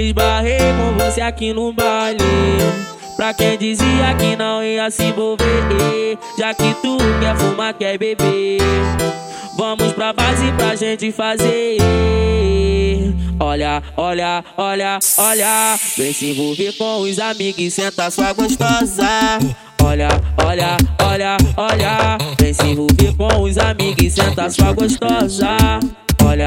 Esbarrei com você aqui no baile. Pra quem dizia que não ia se envolver, já que tu quer fumar, quer beber. Vamos pra base pra gente fazer. Olha, olha, olha, olha. Vem se envolver com os amigos e senta sua gostosa. Olha, olha, olha, olha. Vem se envolver com os amigos e senta sua gostosa. Olha,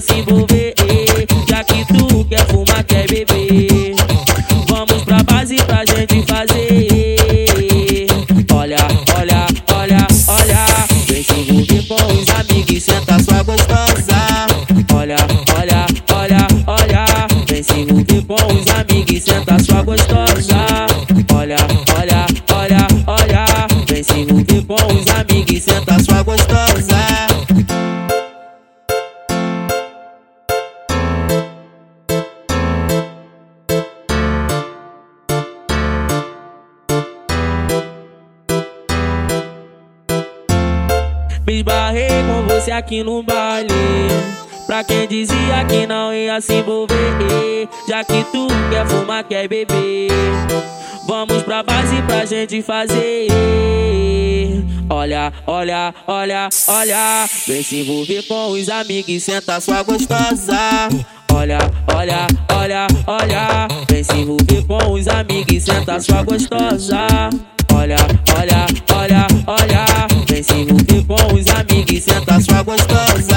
se envolver, já que tu quer fumar, quer beber. Vamos pra base pra gente fazer. Olha, olha, olha, olha. Vem se envolver com os amigos e senta sua gostosa. Olha, olha, olha, olha. Vem se envolver com os amigos e senta sua gostosa. Olha, olha, olha, olha. Vem se envolver com os amigos e senta sua gostosa. Me esbarrei com você aqui no baile. Pra quem dizia que não ia se envolver, já que tu quer fumar, quer beber. Vamos pra base pra gente fazer. Olha, olha, olha, olha. Vem se envolver com os amigos e senta sua gostosa. Olha, olha, olha, olha. Vem se envolver com os amigos e senta sua gostosa. Senta sua gostosa.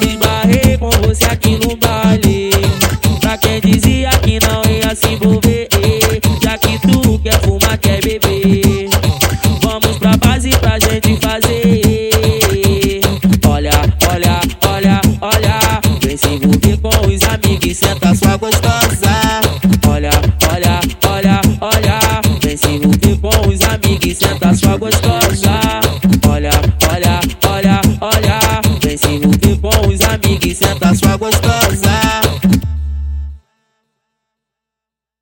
Esbarrei com você aqui no baile. Pra quem dizia que não ia se envolver, já que tu quer fumar, quer beber. Sua gostosa. Olha, olha, olha, olha. Vem se envolver com os amigos e senta sua gostosa. Olha, olha, olha, olha. Vem se envolver com os amigos e senta sua gostosa.